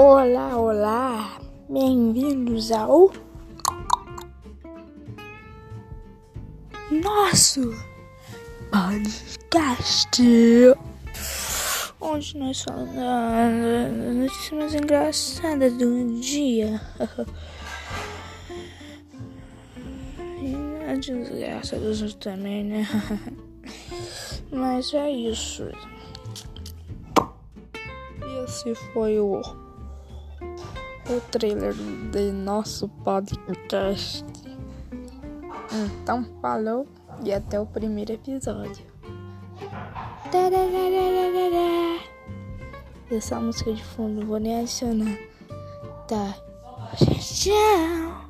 Olá, olá, bem-vindos ao nosso podcast, onde nós falamos das notícias mais engraçadas do dia a desgraça dos outros também, né? Mas é isso. Esse foi o o trailer de nosso podcast. Então, falou e até o primeiro episódio. Essa música de fundo, vou nem adicionar. Tá. Tchau.